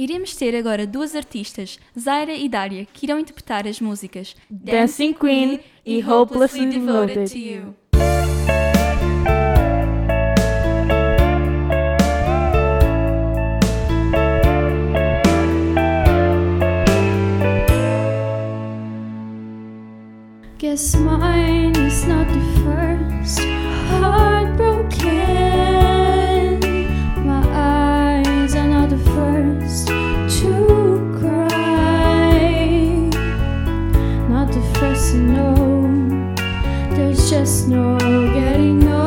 Iremos ter agora duas artistas, Zaira e Dária, que irão interpretar as músicas Dancing Queen e Hopelessly Devoted. to You. there's just no getting over.